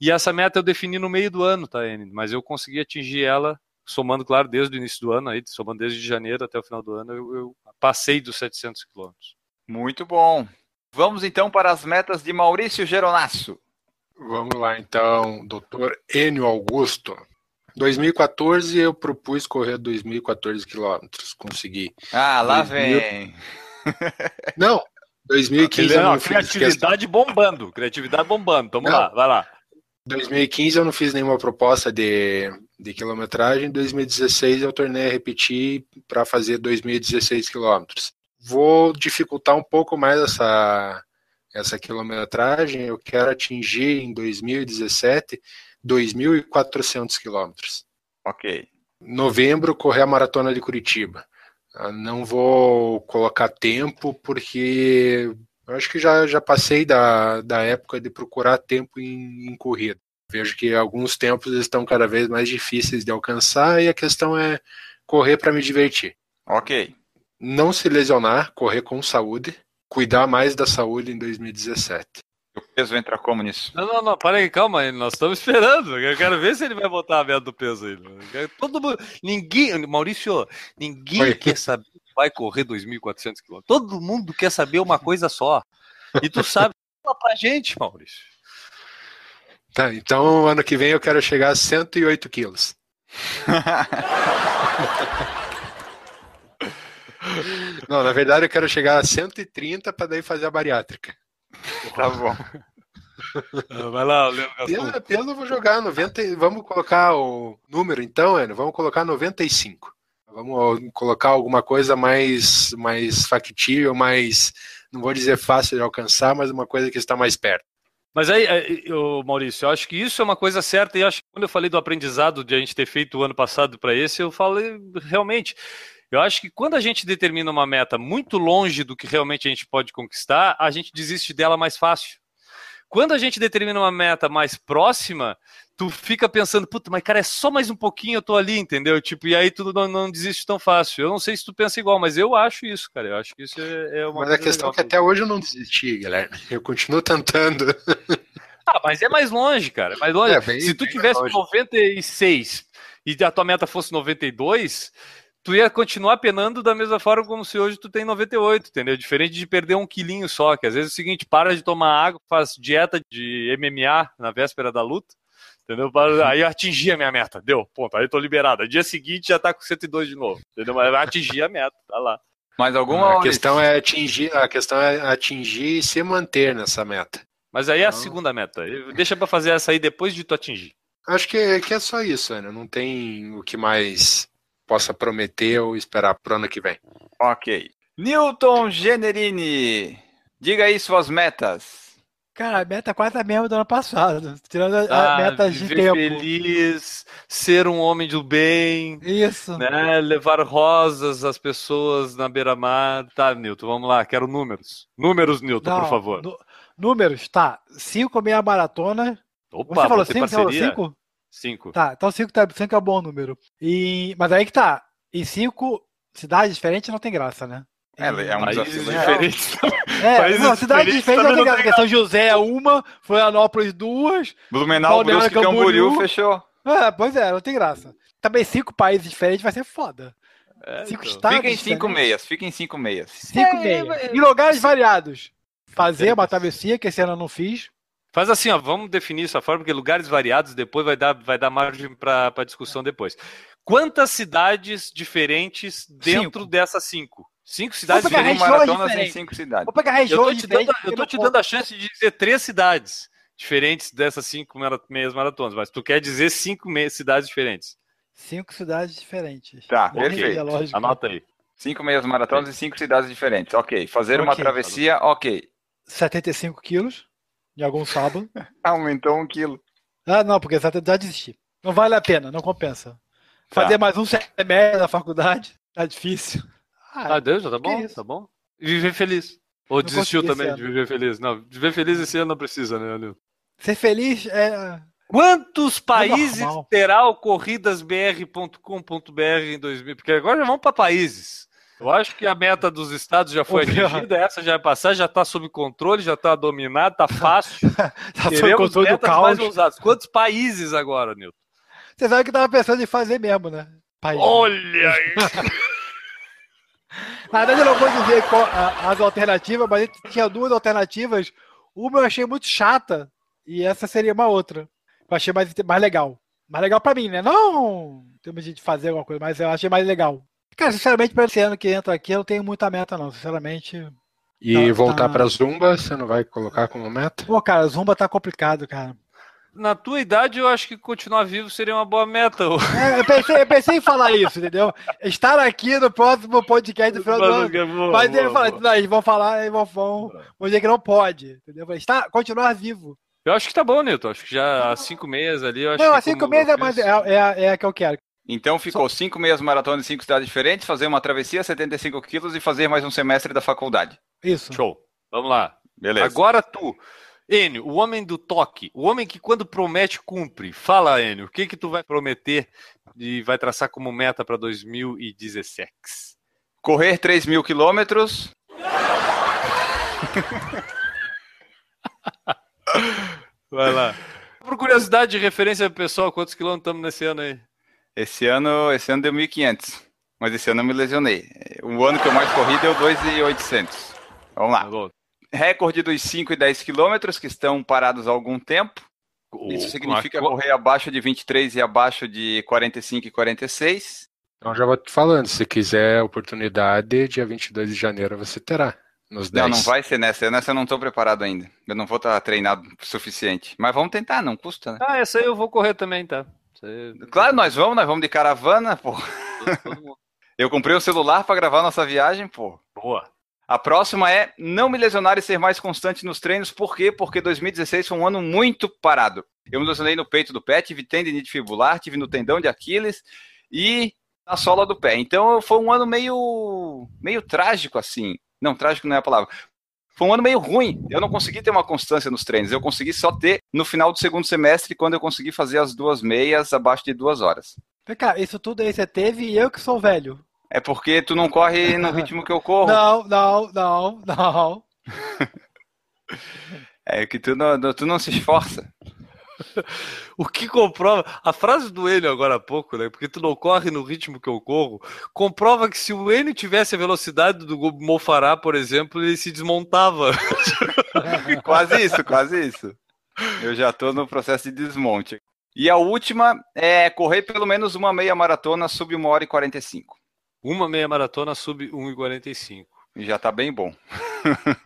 e essa meta eu defini no meio do ano, tá, Enid? Mas eu consegui atingir ela, somando, claro, desde o início do ano, aí, somando desde janeiro até o final do ano, eu, eu passei dos 700 quilômetros. Muito bom. Vamos então para as metas de Maurício Geronasso. Vamos lá, então, doutor Enio Augusto. 2014 eu propus correr 2.014 quilômetros, consegui. Ah, lá 2000... vem. Não, 2015 eu não, criatividade bombando, criatividade bombando. Vamos não. lá, vai lá. 2015 eu não fiz nenhuma proposta de, de quilometragem, 2016 eu tornei a repetir para fazer 2.016 quilômetros. Vou dificultar um pouco mais essa essa quilometragem, eu quero atingir em 2017 2.400 quilômetros. Ok. Novembro, correr a maratona de Curitiba. Eu não vou colocar tempo, porque eu acho que já, já passei da, da época de procurar tempo em, em corrida. Vejo que alguns tempos estão cada vez mais difíceis de alcançar e a questão é correr para me divertir. Ok. Não se lesionar, correr com saúde cuidar mais da saúde em 2017. O peso entra como nisso? Não, não, não, para aí, calma, nós estamos esperando. Eu quero ver se ele vai botar a meta do peso aí. Todo mundo, ninguém, Maurício, ninguém Oi. quer saber que vai correr 2.400 km. Todo mundo quer saber uma coisa só. E tu sabe, fala pra gente, Maurício. Tá, então ano que vem eu quero chegar a 108 quilos. Não, na verdade eu quero chegar a 130 para daí fazer a bariátrica. Tá bom. Vai lá, Leandro Peso, peso eu vou jogar 90. e- Vamos colocar o número então, Enio? Vamos colocar 95. Vamos colocar alguma coisa mais, mais factível, mais, não vou dizer fácil de alcançar, mas uma coisa que está mais perto. Mas aí, ô, Maurício, eu acho que isso é uma coisa certa, e eu acho que quando eu falei do aprendizado de a gente ter feito o ano passado para esse, eu falei realmente. Eu acho que quando a gente determina uma meta muito longe do que realmente a gente pode conquistar, a gente desiste dela mais fácil. Quando a gente determina uma meta mais próxima, tu fica pensando, puta, mas cara, é só mais um pouquinho, eu tô ali, entendeu? Tipo, e aí tu não, não desiste tão fácil. Eu não sei se tu pensa igual, mas eu acho isso, cara. Eu acho que isso é, é uma Mas a questão é que até hoje eu não desisti, galera. Eu continuo tentando. Ah, mas é mais longe, cara. É mais longe. É, bem- Se tu tivesse mais 96 e a tua meta fosse 92, tu ia continuar penando da mesma forma como se hoje tu tem 98, entendeu? Diferente de perder um quilinho só, que às vezes é o seguinte, para de tomar água, faz dieta de MMA na véspera da luta, entendeu? Para- Aí eu atingi a minha meta, deu, ponto, aí eu tô liberado. Dia seguinte já tá com 102 de novo, entendeu? Mas vai atingir a meta, tá lá. Mais alguma? A questão é atingir, a questão é atingir e se manter nessa meta. Mas aí é a Não. segunda meta. Deixa pra fazer essa aí depois de tu atingir. Acho que, que é só isso, Ana. Não tem o que mais possa prometer ou esperar pro ano que vem. Ok. Newton Generini, diga aí suas metas. Cara, a meta é quase a mesma do ano passado. Tirando a Ah, meta de viver tempo. feliz, ser um homem do bem, Isso. né? Levar rosas às pessoas na beira-mar. Tá, Nilton, vamos lá, quero números. Números, Nilton, Não, por favor. números, tá. 5 meia maratona. Opa, Você falou ter 5? Você falou parceria. 5? Cinco. Tá, então 5 tá, cinco é um bom número. E, mas aí que tá. Em 5 cidades diferentes não tem graça, né? É, é um desafio legal. diferentes. É, Países não, cidades diferentes diferentes não também tem não graça. porque São José é uma, Florianópolis duas. Blumenau, Brusque, Camboriú, Camboriú. fechou. É, pois é, não tem graça. Também cinco países diferentes vai ser foda. É, Cinco então. estados Fica em cinco meias, fica em cinco meias. Cinco É, meias. é, Em lugares variados. Fazer uma travessia, que esse ano eu não fiz. Faz assim, ó, vamos definir essa forma, porque lugares variados depois vai dar, vai dar margem para discussão depois. Quantas cidades diferentes dentro Cinco. dessas cinco? Cinco cidades diferentes. regiões maratonas em diferentes. cinco cidades. Vou pegar Eu tô regiões te dando, eu tô te dando a chance de dizer três cidades diferentes dessas cinco meias maratonas, mas tu quer dizer cinco meias cidades diferentes. Cinco cidades diferentes. Tá, Bom, perfeito. é. Anota aí. Cinco meias maratonas em cinco cidades diferentes. Ok. Fazer uma Ok. travessia, ok. 75 quilos em algum sábado. Aumentou um quilo. Ah, não, porque essa já desisti. Não vale a pena, não compensa. Tá. Fazer mais um semestre da faculdade, tá difícil. Ah, Deus, já tá que bom, isso? tá bom. E viver feliz. Ou Não desistiu também de viver feliz? Não, viver feliz esse ano não precisa, né, Anil? Ser feliz é. Quantos países normal. terá o corridasbr.com.br em 2000? Porque agora já vamos para países. Eu acho que a meta dos estados já foi atingida, essa já vai passar, já está sob controle, já está dominado, está fácil. Tá sob controle do metas mais caos. ousadas. Quantos países agora, Nilton? Você sabe que eu tava pensando em fazer mesmo, né? País. Olha aí! Na verdade, eu não vou dizer qual- a- as alternativas, mas tinha duas alternativas. Uma eu achei muito chata e essa seria uma outra. Eu achei mais, mais legal. Mais legal pra mim, né? Não em termos de fazer alguma coisa, mas eu achei mais legal. Cara, sinceramente, para esse ano que entra aqui, eu não tenho muita meta, não. Sinceramente. E Tá- voltar tá. pra Zumba, você não vai colocar como meta? Pô, cara, Zumba tá complicado, cara. Na tua idade, eu acho que continuar vivo seria uma boa meta. É, eu, pensei, eu pensei em falar isso, entendeu? Estar aqui no próximo podcast do final do ano. Boa, Mas boa, ele fala, eles vão falar, eles vão, vão, vão dizer que não pode, entendeu? Eu falei, Está, continuar vivo. Eu acho que tá bom, Nilton. Acho que já há cinco meses ali. Eu acho não, que a cinco meses é, mais, é, é, é a que eu quero. Então ficou cinco meias maratonas em cinco cidades diferentes, fazer uma travessia, 75 quilos e fazer mais um semestre da faculdade. Isso. Show. Vamos lá. Beleza. Agora tu. Enio, o homem do toque, o homem que quando promete cumpre. Fala, Enio, o que que tu vai prometer e vai traçar como meta para 2016? Correr 3 mil quilômetros. Vai lá. Por curiosidade de referência pessoal, quantos quilômetros estamos nesse ano aí? Esse ano, esse ano deu 1.500, mas esse ano eu me lesionei. O ano que eu mais corri deu 2.800. Vamos lá. Tá. Recorde dos 5 e 10 quilômetros que estão parados há algum tempo. Isso significa Uma correr abaixo de 23 e abaixo de 45 e 46. Então já vou te falando, se quiser oportunidade, dia 22 de janeiro você terá. Nos 10. Não, não vai ser nessa. Nessa eu não estou preparado ainda. Eu não vou estar treinado o suficiente. Mas vamos tentar, não custa, né? Ah, essa aí eu vou correr também, tá? Aí- Claro, nós vamos, nós vamos de caravana, pô. Eu comprei um celular para gravar nossa viagem, pô. Boa. A próxima é não me lesionar e ser mais constante nos treinos. Por quê? Porque 2016 foi um ano muito parado. Eu me lesionei no peito do pé, tive tendinite fibular, tive no tendão de Aquiles e na sola do pé. Então foi um ano meio meio trágico assim. Não, trágico não é a palavra. Foi um ano meio ruim. Eu não consegui ter uma constância nos treinos. Eu consegui só ter no final do segundo semestre, quando eu consegui fazer as duas meias abaixo de duas horas. Vem cá, isso tudo aí você teve e eu que sou velho. É porque tu não corre no ritmo que eu corro. Não, não, não, não. É que tu não, tu não se esforça. O que comprova. A frase do Enio agora há pouco, né? Porque tu não corre no ritmo que eu corro, comprova que se o Enio tivesse a velocidade do Mofará, por exemplo, ele se desmontava. Quase isso, quase isso. Eu já tô no processo de desmonte. E a última é correr pelo menos uma meia maratona sub 1 hora e 45. Uma meia maratona sub 1,45. E já tá bem bom.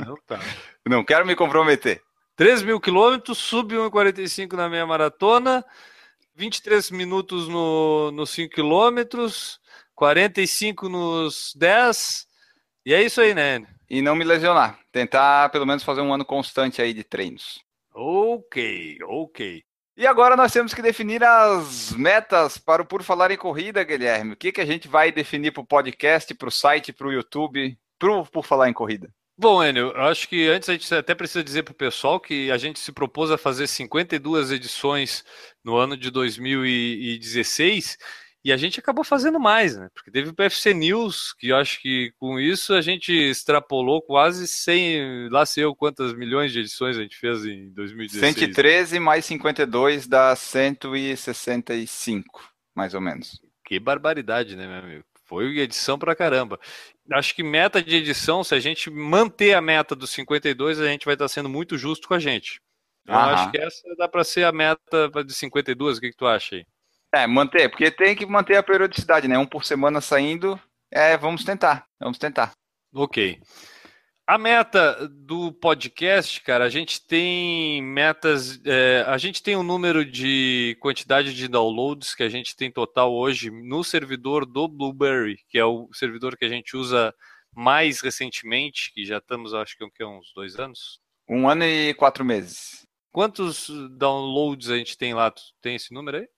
Não tá. Não quero me comprometer. 3 mil quilômetros, sub 1,45 na meia maratona, 23 minutos no, nos 5 quilômetros, 45 nos 10. E é isso aí, né? E não me lesionar. Tentar pelo menos fazer um ano constante aí de treinos. Ok, ok. E agora nós temos que definir as metas para o Por Falar em Corrida, Guilherme. O que, que a gente vai definir para o podcast, para o site, para o YouTube, pro Por Falar em Corrida? Bom, Enio, eu acho que antes a gente até precisa dizer para o pessoal que a gente se propôs a fazer 52 edições no ano de 2016 e a gente acabou fazendo mais, né? Porque teve o PFC News, que eu acho que com isso a gente extrapolou quase 100, lá sei eu quantas milhões de edições a gente fez em 2016. 113 mais 52 dá 165, mais ou menos. Que barbaridade, né, meu amigo? Foi edição pra caramba. Acho que meta de edição, se a gente manter a meta dos 52, a gente vai estar sendo muito justo com a gente. Eu acho que essa dá para ser a meta de 52. O que, que tu acha aí? É, manter, porque tem que manter a periodicidade, né? Um por semana saindo. É, vamos tentar, vamos tentar. Ok. A meta do podcast, cara, a gente tem metas. é, a gente tem um número de quantidade de downloads que a gente tem total hoje no servidor do Blueberry, que é o servidor que a gente usa mais recentemente, que já estamos, acho que, o quê? uns dois anos. Um ano e quatro meses. Quantos downloads a gente tem lá? Tu tem esse número aí?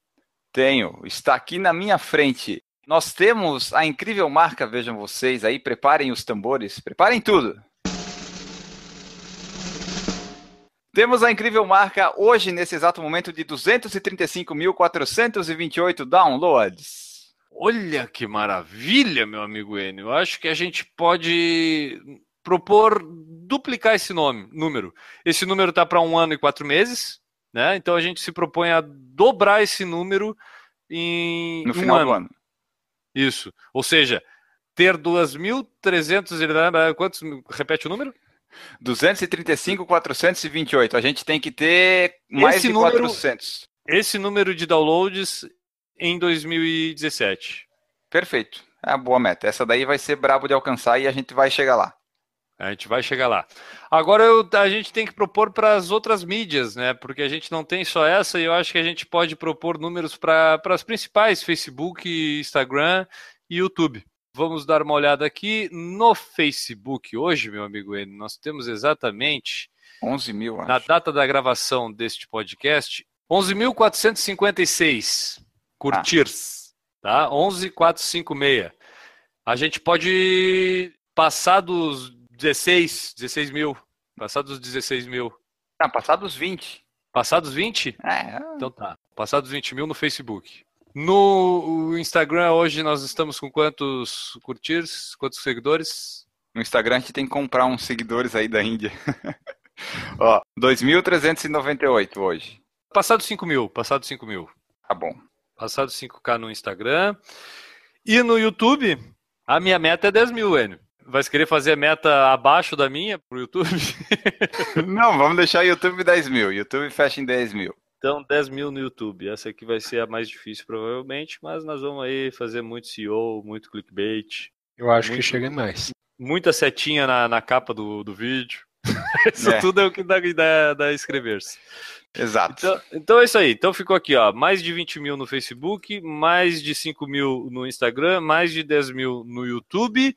Tenho, está aqui na minha frente. Nós temos a incrível marca, vejam vocês aí, preparem os tambores, preparem tudo. Temos a incrível marca hoje, nesse exato momento, de 235.428 downloads. Olha que maravilha, meu amigo Enio. Eu acho que a gente pode propor duplicar esse nome, número. Esse número está para um ano e quatro meses, né? Então a gente se propõe a dobrar esse número em No um final ano. do ano. Isso. Ou seja, ter 2.300 e- quantos? Repete o número? 235.428. A gente tem que ter mais Esse de número- 400. Esse número de downloads em 2017. Perfeito. É uma boa meta. Essa daí vai ser brabo de alcançar e a gente vai chegar lá. A gente vai chegar lá. Agora eu- a gente tem que propor para as outras mídias, né? Porque a gente não tem só essa e eu acho que a gente pode propor números para as principais: Facebook, Instagram e YouTube. Vamos dar uma olhada aqui no Facebook hoje, meu amigo Enio. Nós temos exatamente 11 mil, acho. na data da gravação deste podcast 11.456 curtirs, tá? 11.456. A gente pode passar dos 16, 16 mil, passar dos 16 mil, Ah, passados 20. passar dos 20? É, Então tá, passar dos 20 mil no Facebook. No Instagram hoje nós estamos com quantos curtirs, quantos seguidores? no Instagram a gente tem que comprar uns seguidores aí da Índia. Ó, 2.398 hoje. Passado 5 mil, passado 5 mil. Tá bom. Passado 5K no Instagram. E no YouTube, a minha meta é 10 mil, Enio. Vai querer fazer a meta abaixo da minha pro YouTube? Não, vamos deixar o YouTube 10 mil. YouTube fecha em 10 mil. Então, 10 mil no YouTube. Essa aqui vai ser a mais difícil, provavelmente, mas nós vamos aí fazer muito SEO, muito clickbait, Eu acho Muito. que chega em mais. muita setinha na, na capa do, do vídeo. Isso É. tudo é o que dá, dá, dá escrever-se. Exato. Então, então é isso aí. Então ficou aqui, ó. Mais de 20 mil no Facebook, mais de 5 mil no Instagram, mais de 10 mil no YouTube.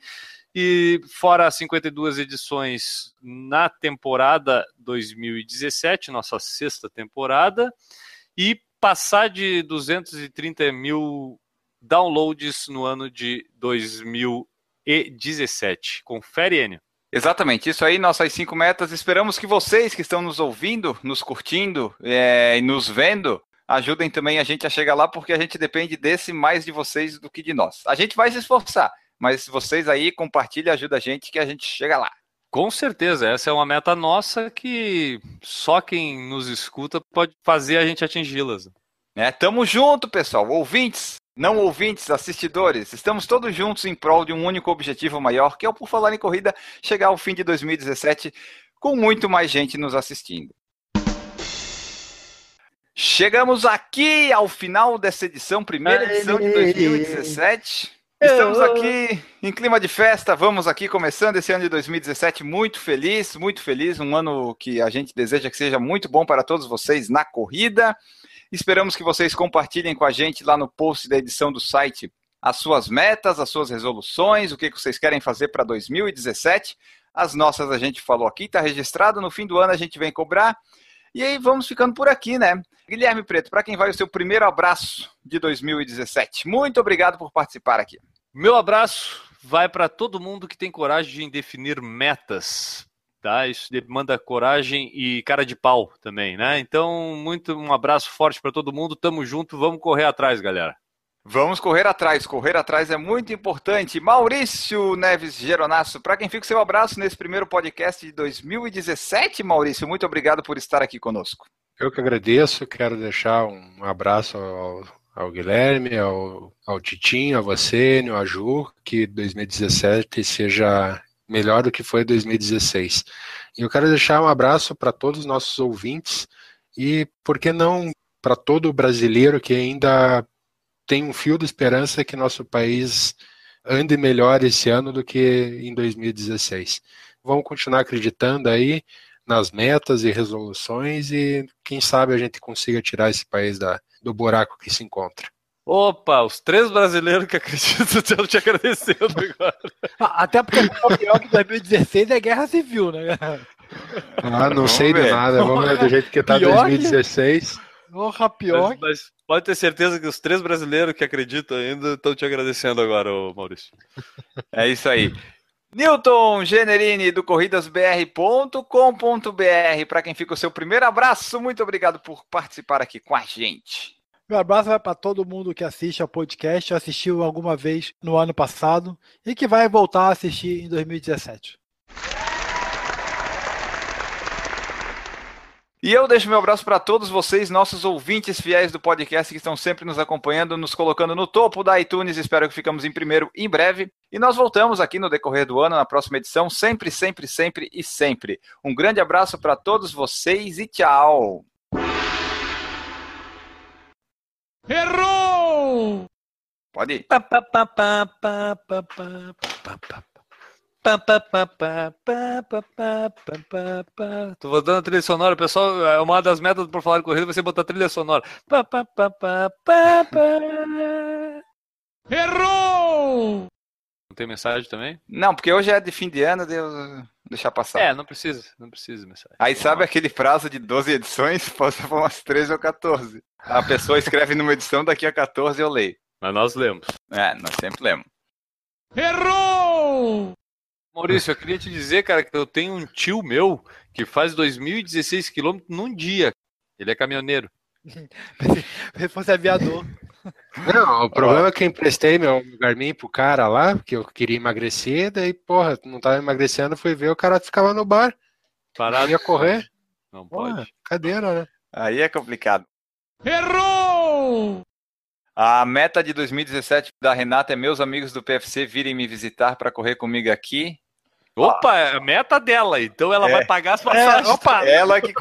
E fora as 52 edições na temporada 2017, nossa sexta temporada. E passar de 230 mil downloads no ano de 2017. Confere, Enio. Exatamente, isso aí, nossas cinco metas. Esperamos que vocês que estão nos ouvindo, nos curtindo é, e nos vendo, ajudem também a gente a chegar lá, porque a gente depende desse mais de vocês do que de nós. A gente vai se esforçar, mas vocês aí compartilhem, ajudam a gente que a gente chega lá. Com certeza, essa é uma meta nossa que só quem nos escuta pode fazer a gente atingi-las. Né? Tamo junto, pessoal, ouvintes, não ouvintes, assistidores, estamos todos juntos em prol de um único objetivo maior, que é o Por Falar em Corrida, chegar ao fim de 2017 com muito mais gente nos assistindo. Chegamos aqui ao final dessa edição, primeira edição de 2017. Estamos aqui em clima de festa, vamos aqui começando esse ano de 2017 muito feliz, muito feliz, um ano que a gente deseja que seja muito bom para todos vocês na corrida. Esperamos que vocês compartilhem com a gente lá no post da edição do site as suas metas, as suas resoluções, o que vocês querem fazer para 2017. As nossas a gente falou aqui, está registrado, no fim do ano a gente vem cobrar. E aí vamos ficando por aqui, né? Guilherme Preto, para quem vai o seu primeiro abraço de 2017. Muito obrigado por participar aqui. Meu abraço vai para todo mundo que tem coragem de definir metas. Tá? Isso demanda coragem e cara de pau também, né? Então, muito um abraço forte para todo mundo. Tamo junto, vamos correr atrás, galera. Vamos correr atrás, correr atrás é muito importante. Maurício Neves Geronasso, para quem fica seu abraço nesse primeiro podcast de 2017, Maurício, muito obrigado por estar aqui conosco. Eu que agradeço, quero deixar um abraço ao, ao Guilherme, ao, ao Titinho, a você, ao Ju, que 2017 seja melhor do que foi 2016. E eu quero deixar um abraço para todos os nossos ouvintes e, por que não, para todo brasileiro que ainda tem um fio de esperança que nosso país ande melhor esse ano do que em 2016. Vamos continuar acreditando aí nas metas e resoluções e quem sabe a gente consiga tirar esse país da, do buraco que se encontra. Opa, os três brasileiros que acreditam estão te agradecendo agora. Até porque o pior que 2016 é guerra civil, né? Ah, não Vamos sei de nada, vamos ver do jeito que tá Pior que- 2016. Porra, pior. Mas, mas pode ter certeza que os três brasileiros que acreditam ainda estão te agradecendo agora, ô Maurício. É isso aí. Newton Generini do corridasbr.com.br, para quem fica o seu primeiro abraço, muito obrigado por participar aqui com a gente. Meu abraço vai para todo mundo que assiste ao podcast, assistiu alguma vez no ano passado e que vai voltar a assistir em 2017. E eu deixo meu abraço para todos vocês, nossos ouvintes fiéis do podcast que estão sempre nos acompanhando, nos colocando no topo da iTunes. Espero que ficamos em primeiro em breve. E nós voltamos aqui no decorrer do ano, na próxima edição, sempre, sempre, sempre e sempre. Um grande abraço para todos vocês e tchau. Errou! Pode ir. Pá, pá, pá, pá, pá, pá. Pá, pá, pá, pá, pá, pá, pá, pá, pá, pá. Tô botando a trilha sonora, pessoal. É uma das metas por falar de corrida ser botar trilha sonora. Pá, pá, pá, pá, pá, pá. Errou! Não tem mensagem também? Não, porque hoje é de fim de ano, Deus deixar passar. É, não precisa, não precisa de mensagem. Aí sabe aquele prazo de 12 edições? Pode ser umas 13 ou 14. A pessoa escreve numa edição, daqui a 14 eu leio. Mas nós lemos. É, nós sempre lemos. Errou! Maurício, eu queria te dizer, cara, que eu tenho um tio meu que faz 2.016 quilômetros num dia. Ele é caminhoneiro. Se fosse aviador. Não, o problema é que eu emprestei meu Garmin pro cara lá, porque eu queria emagrecer, daí, porra, não tava emagrecendo, fui ver, o cara ficava no bar, Parado. ia correr. Não Porra, pode. cadeira, né? Aí é complicado. Errou! A meta de 2017 da Renata é meus amigos do PFC virem me visitar para correr comigo aqui. Opa, é a meta dela, então ela É. vai pagar as É, passagens. opa, Ela que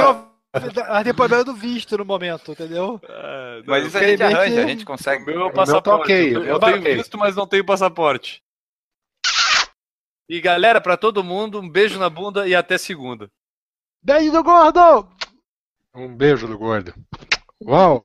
ó, ela tem problema do visto no momento, entendeu? Não, Mas isso a gente arranja, que- a gente O consegue. meu é o passaporte. tá eu o meu eu tá tenho ok. visto, mas não tenho passaporte. E galera, pra todo mundo, um beijo na bunda e até segunda. Beijo do gordo! Um beijo do gordo. Uau!